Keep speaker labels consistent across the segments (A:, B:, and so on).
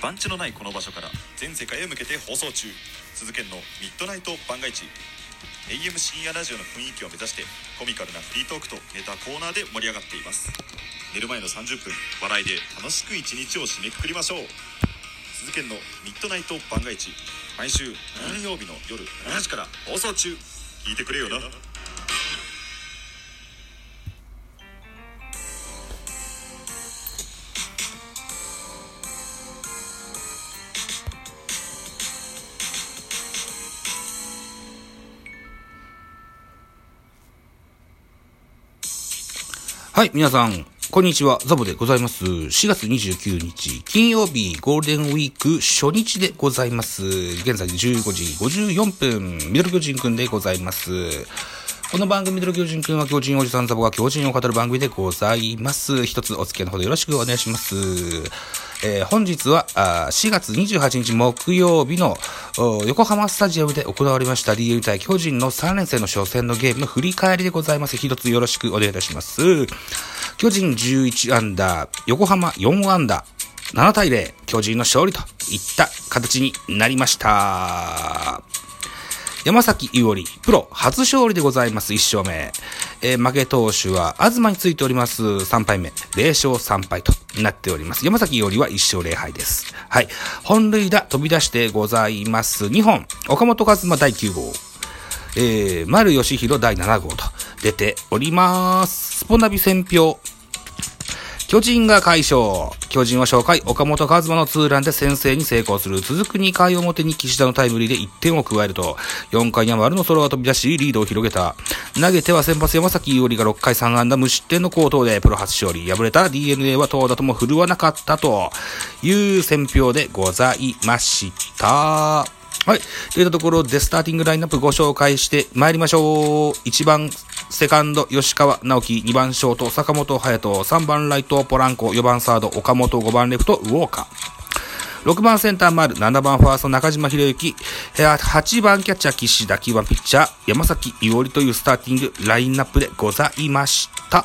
A: 番地のないこの場所から全世界へ向けて放送中。鈴研のミッドナイト番外地。AM 深夜ラジオの雰囲気を目指してコミカルなフリートークとネタコーナーで盛り上がっています。寝る前の30分笑いで楽しく一日を締めくくりましょう。鈴研のミッドナイト番外地。毎週何曜日の夜7時から放送中。聞いてくれよな。
B: はい、皆さん、こんにちは、ザボでございます。4月29日、金曜日、ゴールデンウィーク初日でございます。現在15時54分、ミドル巨人くんでございます。この番組、ミドル巨人くんは巨人おじさんザボが巨人を語る番組でございます。一つお付き合いのほどよろしくお願いします。えー本日はあ4月28日木曜日の横浜スタジアムで行われました DL 対巨人の3連戦の初戦のゲームの振り返りでございます。一つよろしくお願いいたします。巨人11アンダー、横浜4アンダー、7対0、巨人の勝利といった形になりました。山崎伊織、プロ初勝利でございます、1勝目。えー負け投手は、東についております、3敗目、0勝3敗となっております。山崎伊織は1勝0敗です。はい。本塁打飛び出してございます。2本、岡本和真第9号。えー、丸義弘第7号と出ております。スポナビ選票。巨人が快勝。巨人は初回、岡本和真のツーランで先制に成功する。続く2回表に岸田のタイムリーで1点を加えると、4回には丸のソロが飛び出し、リードを広げた。投げては先発山崎伊織が6回3安打無失点の好投でプロ初勝利。敗れた DNA は投打とも振るわなかったという選評でございました。はい。といったところで、スターティングラインナップご紹介して参りましょう。1番、セカンド、吉川直樹。2番、ショート、坂本隼人。3番、ライト、ポランコ。4番、サード、岡本。5番、レフト、ウォーカー。6番センター丸、7番ファースト中島博之、8番キャッチャー岸田、9番ピッチャー山崎伊織というスターティングラインナップでございました。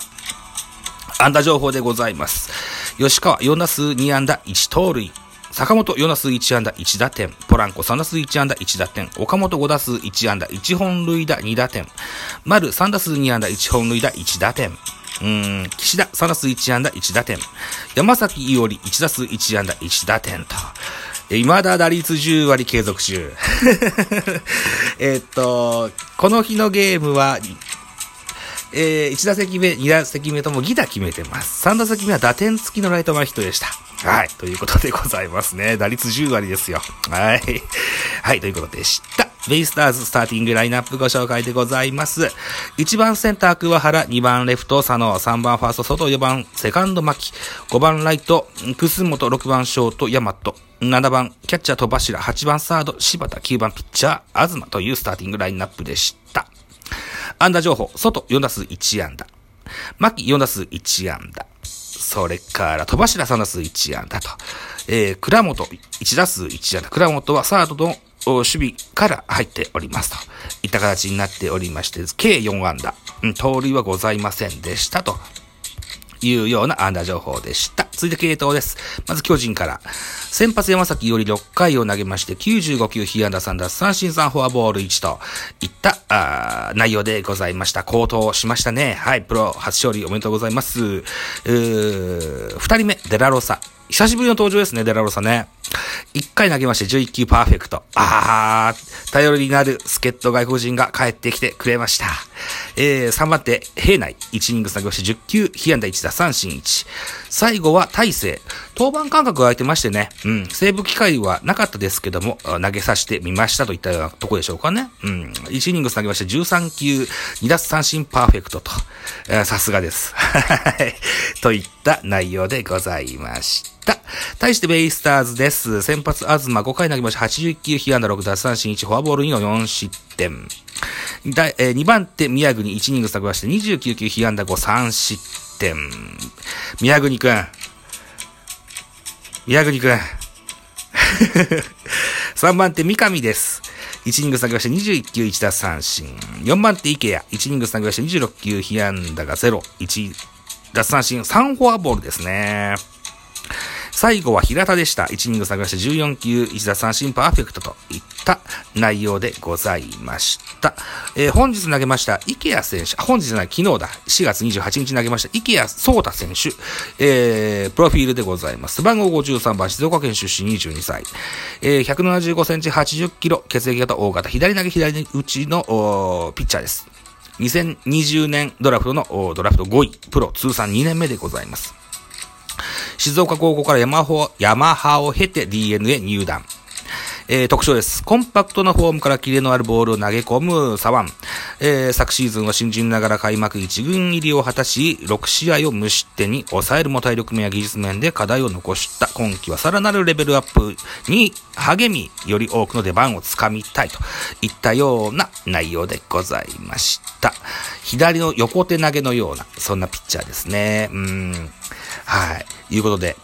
B: 安打情報でございます。吉川4打数2安打1盗塁。坂本4打数1安打1打点。ポランコ3打数1安打1打点。岡本5打数1安打1本塁打2打点。丸3打数2安打1本塁打1打点。うん、岸田3打数1安打1打点。山崎伊織1打数1安打1打点と。え未だ打率10割継続中。えっと、この日のゲームは、えー、1打席目、2打席目ともギター決めてます。3打席目は打点付きのライト前ヒットでした。はい。ということでございますね。打率10割ですよ。はい。はい。ということでした。ベイスターズスターティングラインナップご紹介でございます。1番センター桑原、2番レフト佐野、3番ファースト外、4番セカンド牧、5番ライト楠本、6番ショート大和、7番キャッチャー戸柱、8番サード柴田、9番ピッチャー東というスターティングラインナップでした。安打情報、外4打数1安打。牧4打数1安打。それから、戸柱3打数1安打と。えー、倉本1打数1安打。倉本はサードの守備から入っておりますと。いった形になっておりまして、計4安打。うん、盗塁はございませんでしたと。いうようなアンダー情報でした。続いて系統です。まず巨人から。先発山崎より6回を投げまして、95球、被安打3打、三振3フォアボール1といったあ内容でございました。高騰しましたね。はい、プロ初勝利おめでとうございます。う二人目、デラロサ。久しぶりの登場ですね、デラロサね。1回投げまして11球パーフェクト。あー、頼りになる助っ人外国人が帰ってきてくれました。えー、3番手、平内。1イニング投げまして10球、被安打1打三振1。最後は大勢。登板間隔が空いてましてね、うん、セーブ機会はなかったですけども、投げさせてみましたといったようなとこでしょうかね。うん、1イニング投げまして13球、2奪三振パーフェクトと。えさすがです。はい。といった内容でございました。対してベイスターズです。先発東5回投げまして80球、被安打6奪三振1、フォアボール2の4失点。第えー2番手、宮国1イニング投げまして29球、被安打5、3失点。宮国くん。宮国くん。3番手、三上です。1イニング投げまして21球1奪三振。4番手、池谷。1イニング投げまして26球、被安打が0、1奪三振、3フォアボールですね。最後は平田でした。1イニング下げまして14球、1打三振パーフェクトといった内容でございました。えー、本日投げました、池谷選手、本日じゃない、昨日だ、4月28日投げました、池谷聡太選手、えー、プロフィールでございます。背番号53番、静岡県出身22歳、えー、175センチ80キロ、血液型大型、左投げ左打ちのピッチャーです。2020年ドラフトのドラフト5位、プロ通算2年目でございます。静岡高校からヤマホヤマハを経て DNA 入団。えー、特徴です。コンパクトなフォームからキレのあるボールを投げ込む左腕。えー、昨シーズンは新人ながら開幕1軍入りを果たし、6試合を無失点に抑えるも体力面や技術面で課題を残した今季はさらなるレベルアップに励み、より多くの出番をつかみたいといったような内容でございました。左の横手投げのような、そんなピッチャーですね。うん。はい。いうことで、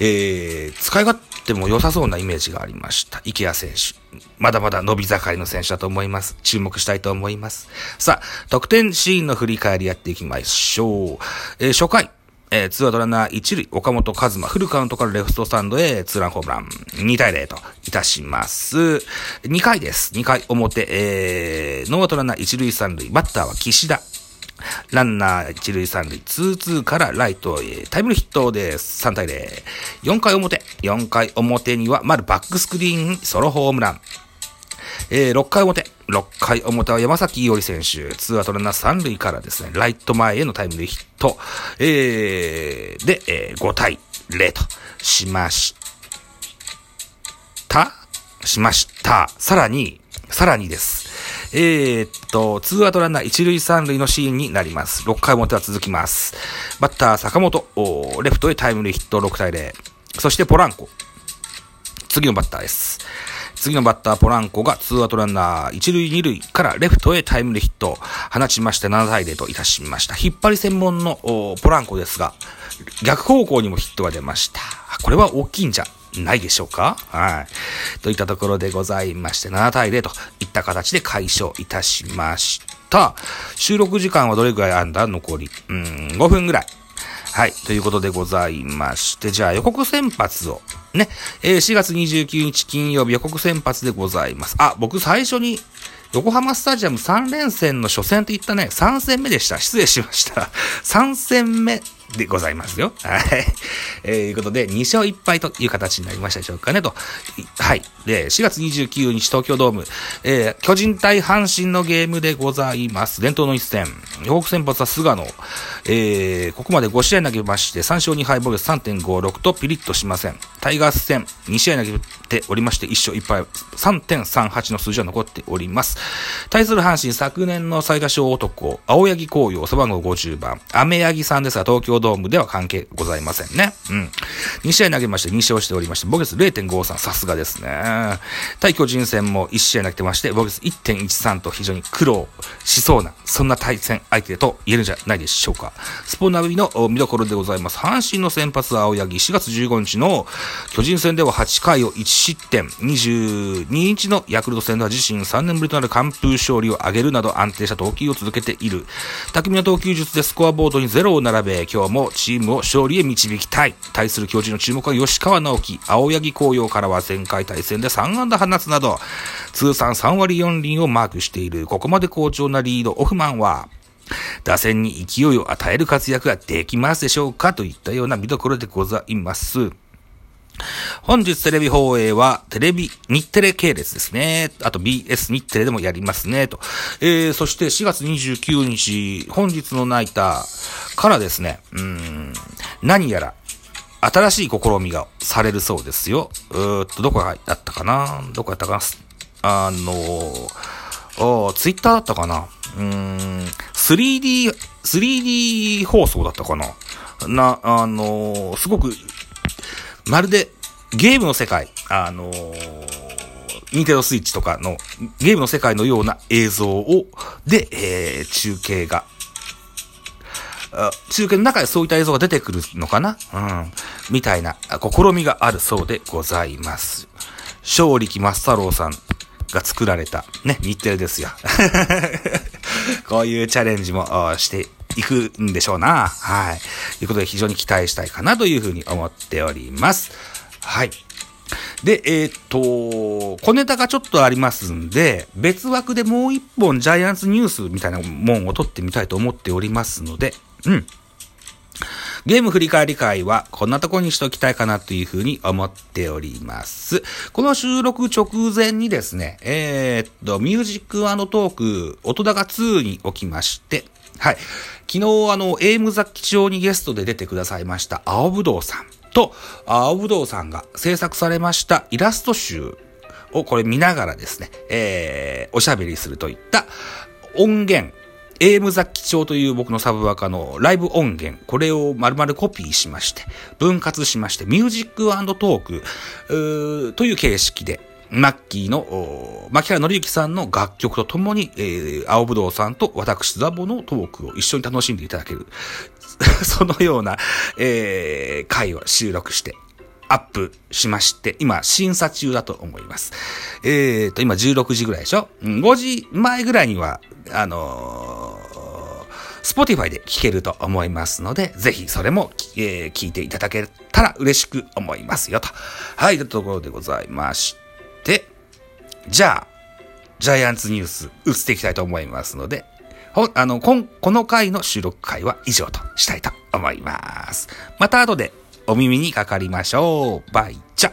B: えー、使い勝手も良さそうなイメージがありました。池谷選手。まだまだ伸び盛りの選手だと思います。注目したいと思います。さあ、得点シーンの振り返りやっていきましょう。えー、初回、えー、ツーアウトランナー1塁、岡本和真、フルカウントからレフトスタンドへツーランホームラン、2対0といたします。2回です。2回表、えー、ノーアウトランナー1塁3塁、バッターは岸田。ランナー一塁三塁、2-2からライトへタイムリーヒットです。3対0。4回表。4回表には、まるバックスクリーンソロホームラン。えー、6回表。6回表は山崎伊織選手、ツーアウトランナー三塁からですね、ライト前へのタイムリーヒット。えー、で、えー、5対0としました。しました。さらに、さらにです。えー、っと、ツーアウトランナー一塁三塁のシーンになります。6回表は続きます。バッター坂本、レフトへタイムリーヒット6対0。そしてポランコ。次のバッターです。次のバッター、ポランコがツーアウトランナー一塁二塁からレフトへタイムリーヒットを放ちまして7対0といたしました。引っ張り専門のポランコですが、逆方向にもヒットが出ました。これは大きいんじゃないでしょうか？はい。といったところでございまして、7対0といった形で解消いたしました。収録時間はどれぐらいあんだ？残り。うん、5分ぐらい。はい。ということでございまして、じゃあ予告先発を、ね、えー、4月29日金曜日予告先発でございます。あ、僕最初に、横浜スタジアム3連戦の初戦と言ったね、3戦目でした。失礼しました。3戦目でございますよ。はい。えー、いうことで、2勝1敗という形になりましたでしょうかね、と。はい。で、4月29日東京ドーム、えー、巨人対阪神のゲームでございます。伝統の一戦。予告先発は菅野。えー、ここまで5試合投げまして、3勝2敗防御3.56とピリッとしません。タイガース戦、2試合投げておりまして、1勝1敗、3.38の数字は残っております。対する阪神、昨年の最多勝男、青柳紅葉、背番号50番、雨柳さんですが、東京ドームでは関係ございませんね。うん。2試合投げまして、2勝しておりまして、ボゲス0.53、さすがですね。対巨人戦も1試合投げてまして、ボゲス1.13と非常に苦労しそうな、そんな対戦相手と言えるんじゃないでしょうか。スポナビの見どころでございます。阪神の先発青柳、4月15日の巨人戦では8回を1失点、22日のヤクルト戦では自身3年ぶりとなる完封勝利を挙げるなど安定した投球を続けている。巧みな投球術でスコアボードに0を並べ、今もチームを勝利へ導きたい。対する巨人の注目は吉川直樹、青柳紅葉からは前回対戦で3安打放つなど、通算3割4厘をマークしている。ここまで好調なリード、オフマンは、打線に勢いを与える活躍ができますでしょうか？といったような見どころでございます。本日テレビ放映は、テレビ、日テレ系列ですね。あと BS 日テレでもやりますね、と。えー、そして4月29日、本日のナイターからですね、うん、何やら、新しい試みがされるそうですよ。うーっと、どこだったかな？どこやったかな？あのー、ツイッターだったかな？うーん、3D、3D 放送だったかな？な、あのー、すごく、まるでゲームの世界、あのー、ニンテドスイッチとかのゲームの世界のような映像を、で、えー、中継が、中継の中でそういった映像が出てくるのかな？うん。みたいな試みがあるそうでございます。勝力松太郎さんが作られた、ね、日テレですよ。こういうチャレンジもして行くんでしょうな。はい。ということで非常に期待したいかなというふうに思っております。はい。で、えー、っと、小ネタがちょっとありますんで、別枠でもう一本ジャイアンツニュースみたいなもんを撮ってみたいと思っておりますので、うん。ゲーム振り返り会はこんなとこにしときたいかなというふうに思っております。この収録直前にですね、えー、っと、ミュージックトーク、音高2におきまして、はい。昨日あの、エイムザ基調にゲストで出てくださいました青ぶどうさんと、青ぶどうさんが制作されましたイラスト集をこれ見ながらですね、えー、おしゃべりするといった音源、エーム雑記帳という僕のサブワカのライブ音源、これを丸々コピーしまして、分割しまして、ミュージックトークという形式で、マッキーの、牧原紀之さんの楽曲とともに、えー、青ぶどうさんと私ザボのトークを一緒に楽しんでいただける、そのような、えー、回を収録して、アップしまして、今、審査中だと思います。えーと、今16時ぐらいでしょ ?5 時前ぐらいには、あのー、Spotify で聴けると思いますので、ぜひそれも、えー、聞いていただけたら嬉しく思いますよと。はい、というところでございまして、じゃあ、ジャイアンツニュース移っていきたいと思いますので、ほ、あの、こ、この回の収録回は以上としたいと思います。また後でお耳にかかりましょう。バイチャ